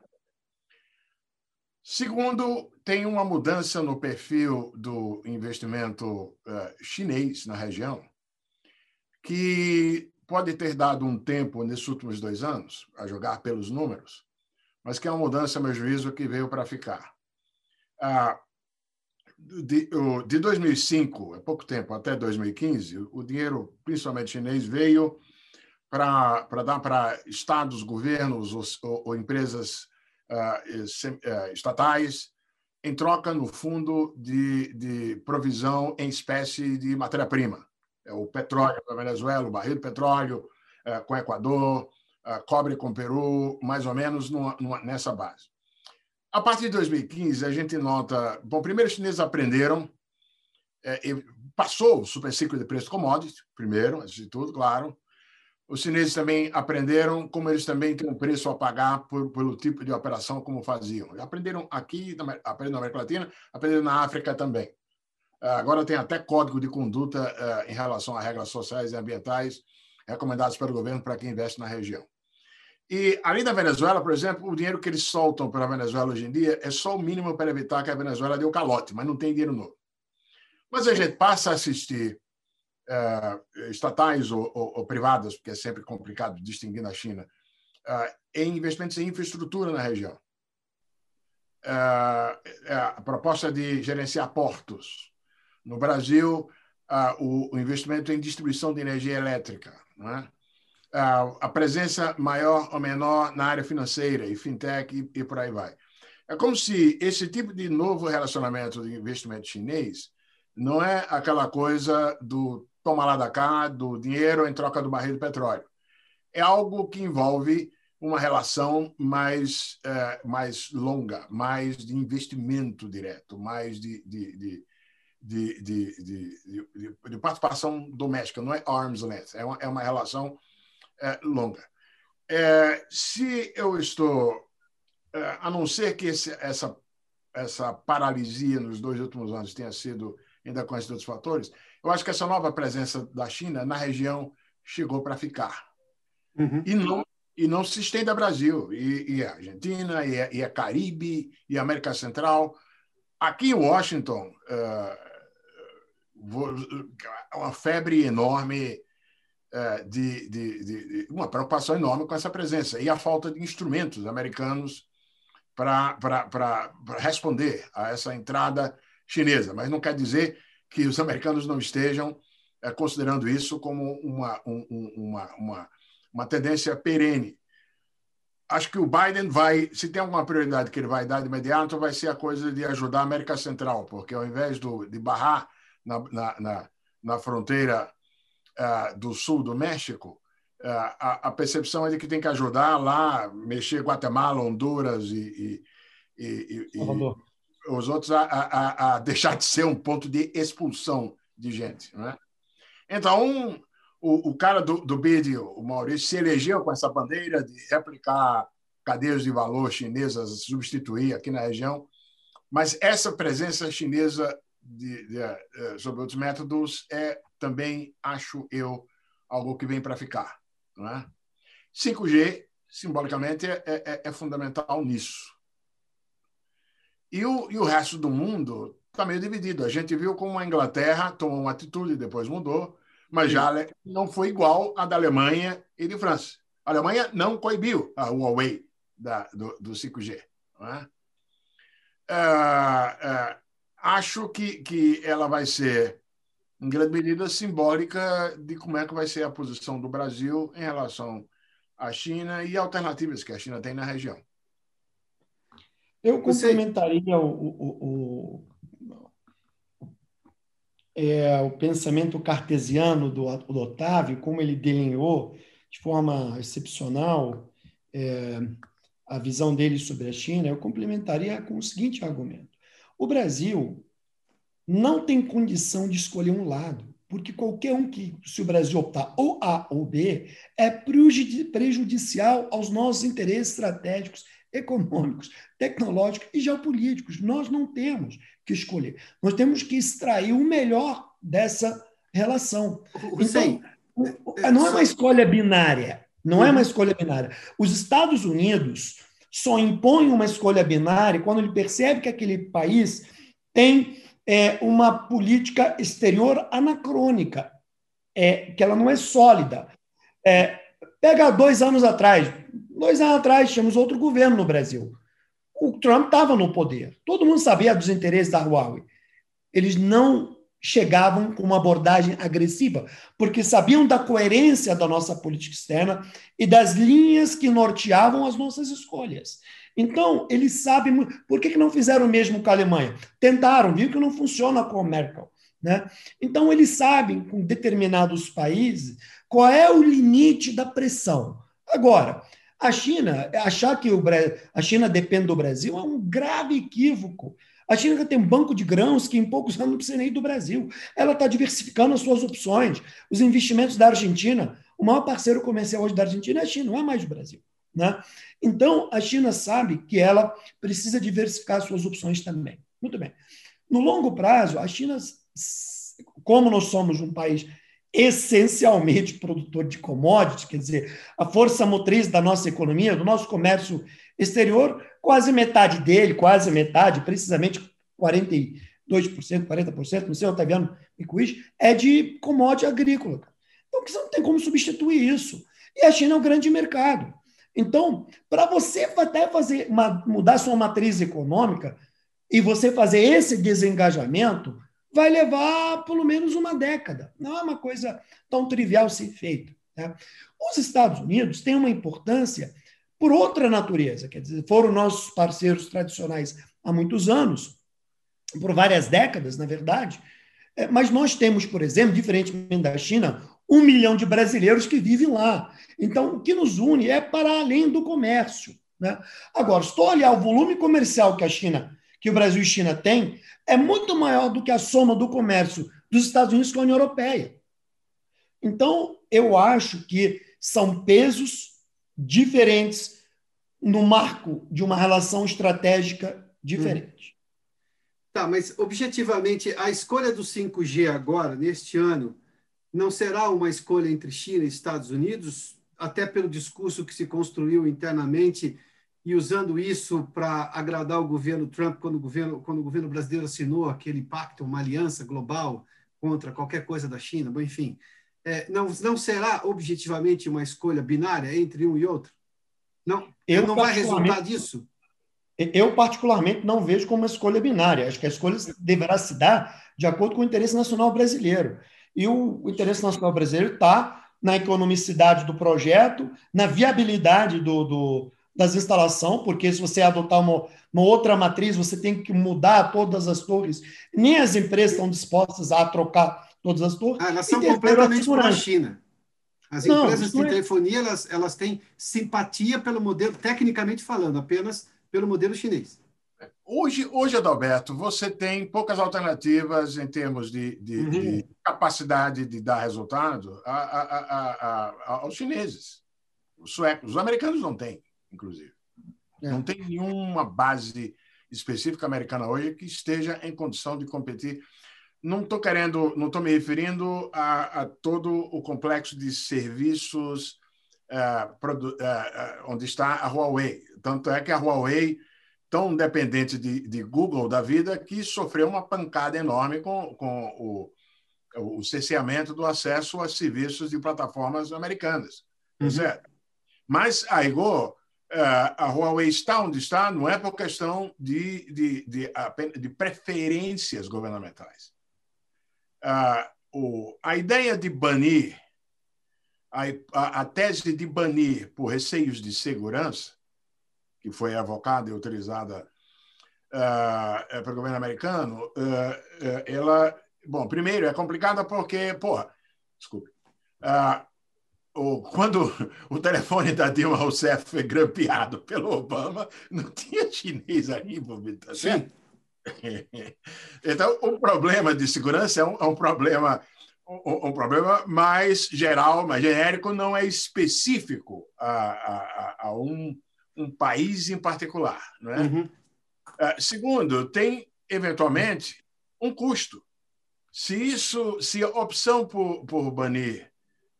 Segundo, tem uma mudança no perfil do investimento uh, chinês na região, que pode ter dado um tempo nesses últimos dois anos, a jogar pelos números, mas que é uma mudança, meu juízo, que veio para ficar. Uh, de, de 2005, é pouco tempo, até 2015, o dinheiro, principalmente chinês, veio para dar para estados, governos ou, ou, ou empresas uh, estatais em troca, no fundo, de, de provisão em espécie de matéria-prima. É o petróleo para a Venezuela, o barril de petróleo uh, com o Equador, uh, cobre com o Peru, mais ou menos numa, numa, nessa base. A partir de 2015, a gente nota. Bom, primeiro, os chineses aprenderam, é, passou o superciclo de preço de commodities, primeiro, antes de tudo, claro. Os chineses também aprenderam como eles também têm um preço a pagar por, pelo tipo de operação como faziam. Aprenderam aqui, aprenderam na América Latina, aprenderam na África também. Ah, agora tem até código de conduta uh, em relação a regras sociais e ambientais recomendados pelo governo para quem investe na região. E além da Venezuela, por exemplo, o dinheiro que eles soltam para a Venezuela hoje em dia é só o mínimo para evitar que a Venezuela dê o calote, mas não tem dinheiro novo. Mas a gente passa a assistir uh, estatais ou, ou, ou, privadas, porque é sempre complicado distinguir na China, uh, em investimentos em infraestrutura na região. Uh, a proposta de gerenciar portos. No Brasil, o, o, investimento em distribuição de energia elétrica. Não é? A presença maior ou menor na área financeira e fintech e, e por aí vai. É como se esse tipo de novo relacionamento de investimento chinês não é aquela coisa do toma lá da cá, do dinheiro em troca do barril de petróleo. É algo que envolve uma relação mais, é, mais longa, mais de investimento direto, mais de, de, de, de, participação doméstica, não é arm's length, é uma, é uma relação longa. É, se eu estou, é, a não ser que esse, essa, essa paralisia nos dois últimos anos tenha sido ainda com esses outros fatores, eu acho que essa nova presença da China na região chegou para ficar. Uhum. E, não, e não se estende ao Brasil, e, e a Argentina, e a, e a Caribe, e a América Central. Aqui em Washington, uh, uma febre enorme é, de, de, de, uma preocupação enorme com essa presença e a falta de instrumentos americanos para responder a essa entrada chinesa. Mas não quer dizer que os americanos não estejam é, considerando isso como uma, um, uma, uma, uma tendência perene. acho que o Biden vai, se tem alguma prioridade que ele vai dar de imediato, vai ser a coisa de ajudar a América Central, porque ao invés do, de barrar na, na, na, na fronteira uh, do sul do México, uh, a, a, percepção é de que tem que ajudar lá, mexer Guatemala, Honduras e, e, e, e os outros a, a, a, deixar de ser um ponto de expulsão de gente. Né? Então, o, o cara do, do BID, o Maurício, se elegeu com essa bandeira de replicar cadeias de valor chinesas, substituir aqui na região, mas essa presença chinesa de, de, de, eh, sobre outros métodos é também, acho eu, algo que vem para ficar. Não é? 5G, simbolicamente, é, é, é, fundamental nisso. E o, e o resto do mundo está meio dividido. A gente viu como a Inglaterra tomou uma atitude, depois mudou, mas já não foi igual a da Alemanha e de França. A Alemanha não coibiu a Huawei da, do, do 5G. É? É, é, acho que, que ela vai ser, em grande medida, simbólica de como é que vai ser a posição do Brasil em relação à China e alternativas que a China tem na região. Eu complementaria o, o, o, é, o pensamento cartesiano do, do, Otávio, como ele delineou de forma excepcional é, a visão dele sobre a China, eu complementaria com o seguinte argumento: o Brasil não tem condição de escolher um lado, porque qualquer um que, se o Brasil optar ou A ou B, é prejudicial aos nossos interesses estratégicos econômicos, tecnológicos e geopolíticos. Nós não temos que escolher. Nós temos que extrair o melhor dessa relação. Então, não é uma escolha binária. Não é uma escolha binária. Os Estados Unidos só impõem uma escolha binária quando ele percebe que aquele país tem é, uma política exterior anacrônica, é, que ela não é sólida. É, pega dois anos atrás, Dois anos atrás, tínhamos outro governo no Brasil. O Trump estava no poder. Todo mundo sabia dos interesses da Huawei. Eles não chegavam com uma abordagem agressiva, porque sabiam da coerência da nossa política externa e das linhas que norteavam as nossas escolhas. Então, eles sabem. Por que, que não fizeram o mesmo com a Alemanha? Tentaram, viu que não funciona com a Merkel. Né? Então, eles sabem, com determinados países, qual é o limite da pressão. Agora, a China, achar que o, a China depende do Brasil é um grave equívoco. A China tem um banco de grãos que em poucos anos não precisa nem ir do Brasil. Ela está diversificando as suas opções. Os investimentos da Argentina, o maior parceiro comercial hoje da Argentina é a China, não é mais o Brasil. Né? Então, a China sabe que ela precisa diversificar as suas opções também. Muito bem. No longo prazo, a China, como nós somos um país essencialmente produtor de commodities, quer dizer, a força motriz da nossa economia, do nosso comércio exterior, quase metade dele, quase metade, precisamente 42%, 40%, não sei, Otaviano me corrige, é de commodity agrícola. Então, você não tem como substituir isso. E a China é um grande mercado. Então, para você até fazer uma, mudar sua matriz econômica e você fazer esse desengajamento, vai levar pelo menos uma década. Não é uma coisa tão trivial ser feita. Né? Os Estados Unidos têm uma importância por outra natureza, quer dizer, foram nossos parceiros tradicionais há muitos anos, por várias décadas, na verdade, é, mas nós temos, por exemplo, diferentemente da China, um milhão de brasileiros que vivem lá. Então, o que nos une é para além do comércio. Né? Agora, se tu olhar o volume comercial que a China, que o Brasil e China têm, é muito maior do que a soma do comércio dos Estados Unidos com a União Europeia. Então, eu acho que são pesos diferentes no marco de uma relação estratégica diferente. Hum. Tá, mas objetivamente, a escolha do 5G agora, neste ano, não será uma escolha entre China e Estados Unidos, até pelo discurso que se construiu internamente e usando isso para agradar o governo Trump quando o governo, quando o governo brasileiro assinou aquele pacto, uma aliança global contra qualquer coisa da China, bom, enfim, é, não, não será objetivamente uma escolha binária entre um e outro? Não, eu não vai resultar disso? Eu, particularmente, não vejo como uma escolha binária. Acho que a escolha deverá se dar de acordo com o interesse nacional brasileiro. E o interesse nacional brasileiro está na economicidade do projeto, na viabilidade do, do das instalações, porque se você adotar uma, uma outra matriz, você tem que mudar todas as torres. Nem as empresas estão dispostas a trocar todas as torres. Ah, elas são completamente para a China. As não, empresas de é... telefonia elas, elas têm simpatia pelo modelo, tecnicamente falando, apenas pelo modelo chinês. Hoje, hoje, Adalberto, você tem poucas alternativas em termos de, de, uhum. de capacidade de dar resultado a, a, a, aos chineses. Os suecos, os americanos não têm, inclusive. É. Não tem nenhuma base específica americana hoje que esteja em condição de competir. Não estou querendo, não estou me referindo a, a, todo o complexo de serviços uh, produ, uh, onde está a Huawei. Tanto é que a Huawei tão dependente de, de Google da vida que sofreu uma pancada enorme com, com o, o cerceamento do acesso a serviços de plataformas americanas. Uhum. Certo? Mas a Igor, eh, a Huawei está onde está não é por questão de, de, de, de preferências governamentais. Ah, a ideia de banir, a, a, a tese de banir por receios de segurança, que foi evocada e utilizada uh, pelo governo americano, uh, uh, ela, bom, primeiro é complicada porque, porra, desculpe, o, quando <laughs> o telefone da Dilma Rousseff foi grampeado pelo Obama, não tinha chinês ali tá certo? <laughs> Então, o problema de segurança é um, é um problema um, um, problema mais geral, mais genérico, não é específico a, a, a um um país em particular. Não é? Uhum. Uh, segundo, tem, eventualmente, um custo. Se isso, se a opção por, por banir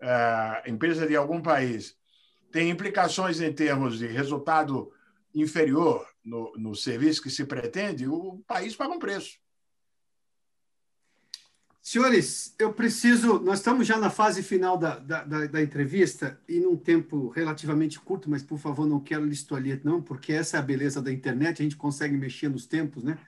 uh, empresa de algum país tem implicações em termos de resultado inferior no, no serviço que se pretende, o país paga um preço. Senhores, eu preciso. Nós estamos já na fase final da, da, da, da, entrevista e num tempo relativamente curto, mas por favor, não quero listoalher, não, porque essa é a beleza da internet, a gente consegue mexer nos tempos, né?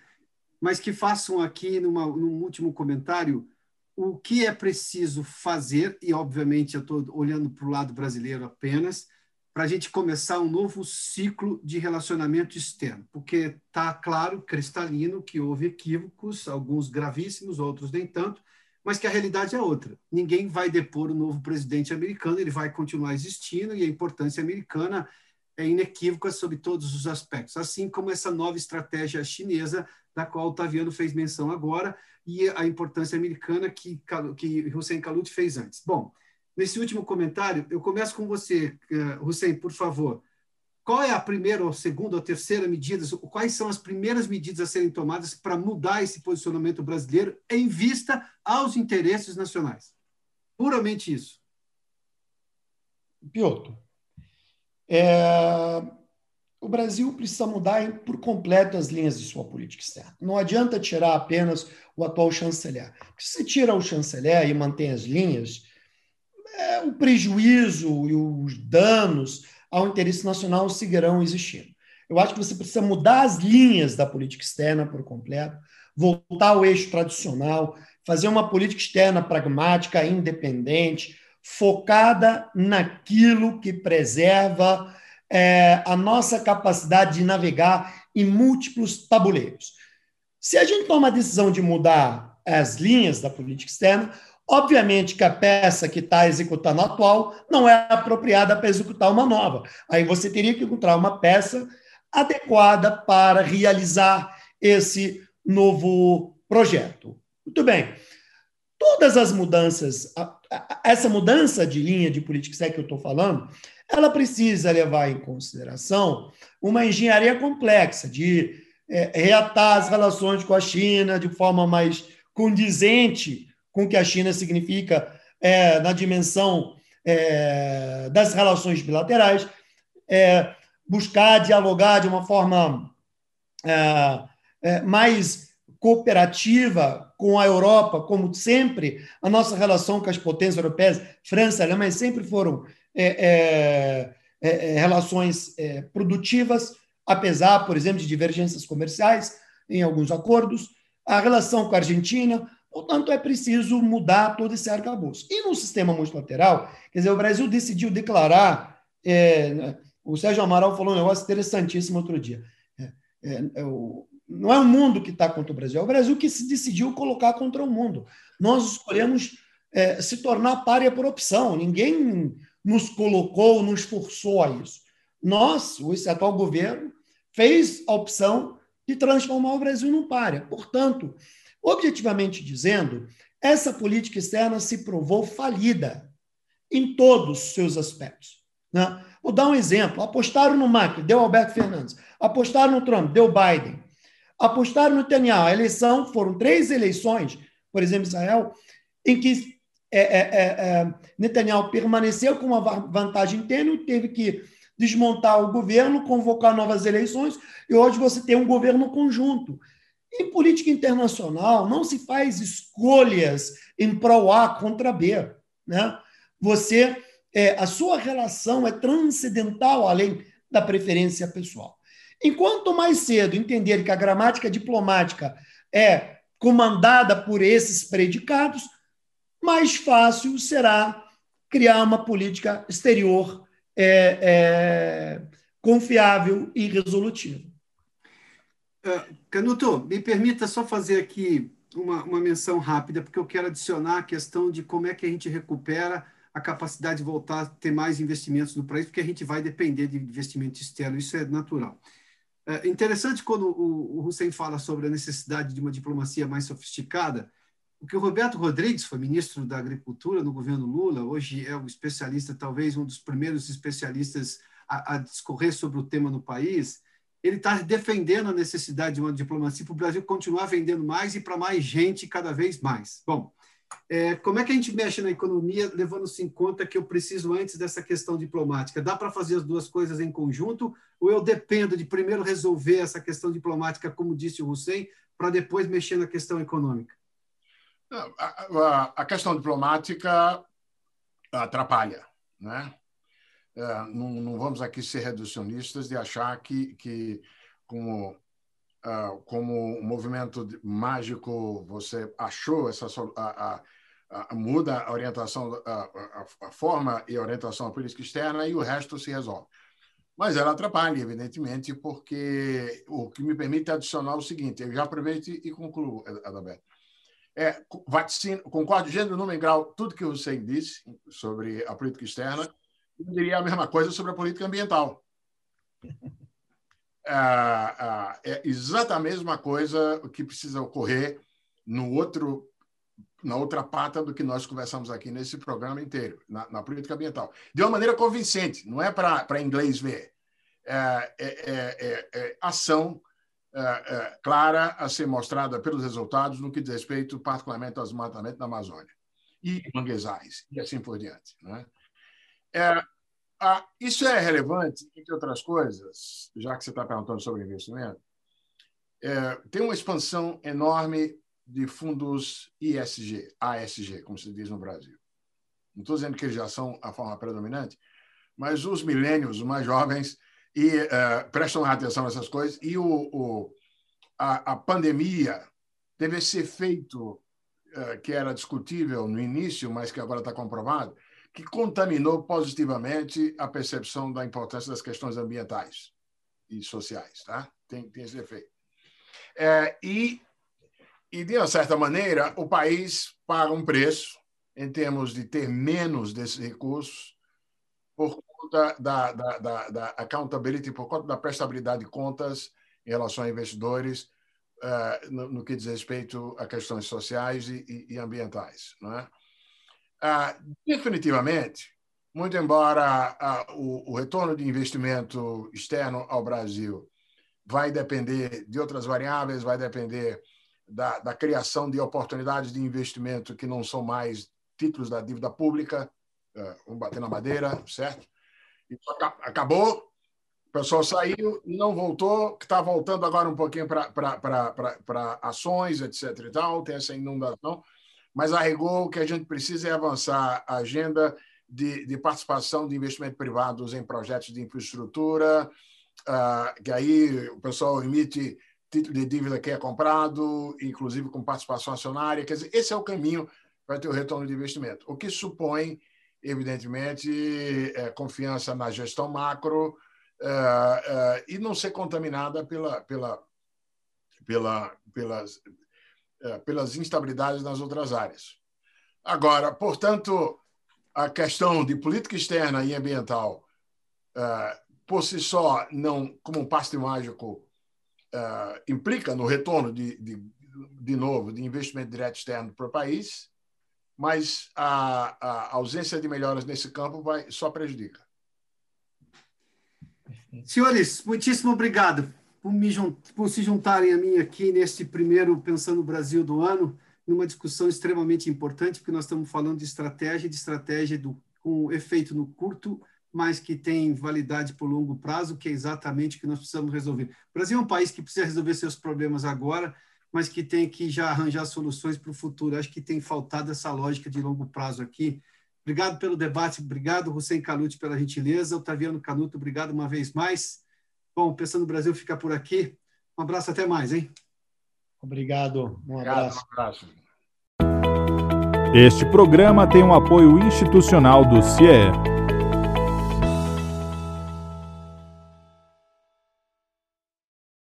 Mas que façam aqui, numa, num último comentário, o que é preciso fazer, e obviamente eu estou olhando para o lado brasileiro apenas, para a gente começar um novo ciclo de relacionamento externo, porque está claro, cristalino, que houve equívocos, alguns gravíssimos, outros nem tanto, mas que a realidade é outra. Ninguém vai depor o novo presidente americano, ele vai continuar existindo e a importância americana é inequívoca sobre todos os aspectos, assim como essa nova estratégia chinesa, da qual o Taviano fez menção agora, e a importância americana que, que Hussein Kalut fez antes. Bom, nesse último comentário, eu começo com você, eh, Hussein, por favor. Qual é a primeira, ou segunda, ou terceira medida? Quais são as primeiras medidas a serem tomadas para mudar esse posicionamento brasileiro em vista aos interesses nacionais? Puramente isso. Piotr, é... o Brasil precisa mudar por completo as linhas de sua política externa. Não adianta tirar apenas o atual chanceler. Se você tira o chanceler e mantém as linhas, é, o prejuízo e os danos ao interesse nacional seguirão existindo. Eu acho que você precisa mudar as linhas da política externa por completo, voltar ao eixo tradicional, fazer uma política externa pragmática, independente, focada naquilo que preserva é, a nossa capacidade de navegar em múltiplos tabuleiros. Se a gente toma a decisão de mudar as linhas da política externa, Obviamente que a peça que está executando a atual não é apropriada para executar uma nova. Aí você teria que encontrar uma peça adequada para realizar esse novo projeto. Muito bem. Todas as mudanças, essa mudança de linha de política externa que eu estou falando, ela precisa levar em consideração uma engenharia complexa de é, reatar as relações com a China de forma mais condizente com o que a China significa é, na dimensão é, das relações bilaterais, é, buscar dialogar de uma forma é, é, mais cooperativa com a Europa, como sempre a nossa relação com as potências europeias, França e Alemanha, sempre foram é, relações produtivas, apesar, por exemplo, de divergências comerciais em alguns acordos. A relação com a Argentina, Portanto, é preciso mudar todo esse arcabouço. E no sistema multilateral, quer dizer, o Brasil decidiu declarar é, O Sérgio Amaral falou um negócio interessantíssimo outro dia. É, é, é o, não é o mundo que está contra o Brasil, é o Brasil que se decidiu colocar contra o mundo. Nós escolhemos é, se tornar párea por opção. Ninguém nos colocou, nos forçou a isso. Nós, esse atual governo, fez a opção de transformar o Brasil num párea. Portanto, objetivamente dizendo, essa política externa se provou falida em todos os seus aspectos. Né? Vou dar um exemplo. Apostaram no Macri, deu Alberto Fernandes. Apostaram no Trump, deu Biden. Apostaram no Netanyahu. A eleição, foram três eleições, por exemplo, Israel, em que é, é, é, é Netanyahu permaneceu com uma vantagem tênue, teve que desmontar o governo, convocar novas eleições, e hoje você tem um governo conjunto. Em política internacional, não se faz escolhas em prol A contra B. Né? Você, é, a sua relação é transcendental além da preferência pessoal. Enquanto mais cedo entender que a gramática diplomática é comandada por esses predicados, mais fácil será criar uma política exterior é, é, confiável e resolutiva. Uh, Canuto, me permita só fazer aqui uma, uma menção rápida, porque eu quero adicionar a questão de como é que a gente recupera a capacidade de voltar a ter mais investimentos no país, porque a gente vai depender de investimento externo, isso é natural. É interessante quando o, o Hussein fala sobre a necessidade de uma diplomacia mais sofisticada, o que o Roberto Rodrigues foi ministro da Agricultura no governo Lula, hoje é o especialista, talvez um dos primeiros especialistas a, a discorrer sobre o tema no país. Ele está defendendo a necessidade de uma diplomacia para o Brasil continuar vendendo mais e para mais gente cada vez mais. Bom, é, como é que a gente mexe na economia, levando-se em conta que eu preciso antes dessa questão diplomática? Dá para fazer as duas coisas em conjunto ou eu dependo de primeiro resolver essa questão diplomática, como disse o Hussein, para depois mexer na questão econômica? A, a, questão diplomática atrapalha, né? É, não, não, vamos aqui ser reducionistas de achar que, que como, uh, como um movimento mágico você achou essa a, a, muda a orientação, a, a, forma e a orientação da política externa e o resto se resolve. Mas ela atrapalha, evidentemente, porque o que me permite adicionar o seguinte: eu já aproveito e concluo, Adalberto é, vacina, concordo gênero, número e grau, tudo que Hussein disse sobre a política externa, eu diria a mesma coisa sobre a política ambiental. <laughs> É, é, é exatamente a mesma coisa que precisa ocorrer no outro, na outra pata do que nós conversamos aqui nesse programa inteiro, na, na política ambiental. De uma maneira convincente, não é para inglês ver. É, é, é, é ação clara a ser mostrada pelos resultados no que diz respeito, particularmente, ao desmatamento da Amazônia e manguezais, e assim por diante. Né? É, a, isso é relevante, entre outras coisas, já que você está perguntando sobre investimento, é, tem uma expansão enorme de fundos ISG, ASG, como se diz no Brasil. Não estou dizendo que eles já são a forma predominante, mas os milênios, os mais jovens, e uh, prestam atenção nessas coisas. E o, o a, a, pandemia teve esse efeito uh, que era discutível no início, mas que agora está comprovado, que contaminou positivamente a percepção da importância das questões ambientais e sociais. Tá? Tem, tem esse efeito. É, e, e, de uma certa maneira, o país paga um preço em termos de ter menos desses recursos por conta da, da, da, da accountability, por conta da prestabilidade de contas em relação a investidores, uh, no, no, que diz respeito a questões sociais e, e, e ambientais. Não é? Uh, definitivamente, muito embora uh, o, o, retorno de investimento externo ao Brasil vai depender de outras variáveis, vai depender da, da criação de oportunidades de investimento que não são mais títulos da dívida pública, vamos bater na madeira, certo? acabou, o pessoal saiu não voltou, que está voltando agora um pouquinho para ações, etc. e tal, tem essa inundação, mas a rigor o que a gente precisa é avançar a agenda de, de participação de investimento privados em projetos de infraestrutura, uh, que aí o pessoal emite título de dívida que é comprado, inclusive com participação acionária. Quer dizer, esse é o caminho para ter o retorno de investimento, o que supõe evidentemente, é, confiança na gestão macro, e não ser contaminada pela, pela, pela, pelas, pelas instabilidades nas outras áreas. Agora, portanto, a questão de política externa e ambiental, por si só, não como um passe mágico, implica no retorno de, de, de novo de investimento direto externo para o país, mas a, a ausência de melhoras nesse campo vai só prejudica. Senhores, muitíssimo obrigado por, me, por se juntarem a mim aqui neste primeiro Pensando no Brasil do ano, numa discussão extremamente importante, porque nós estamos falando de estratégia, de estratégia do, com efeito no curto, mas que tem validade por longo prazo, que é exatamente o que nós precisamos resolver. O Brasil é um país que precisa resolver seus problemas agora, mas que tem que já arranjar soluções para o futuro. Acho que tem faltado essa lógica de longo prazo aqui. Obrigado pelo debate, obrigado, Hussein Canute, pela gentileza. Otaviano Canuto, obrigado uma vez mais. Bom, Pensando no Brasil fica por aqui. Um abraço, até mais, hein? Obrigado, um abraço. Um abraço. Este programa tem um apoio institucional do CIE.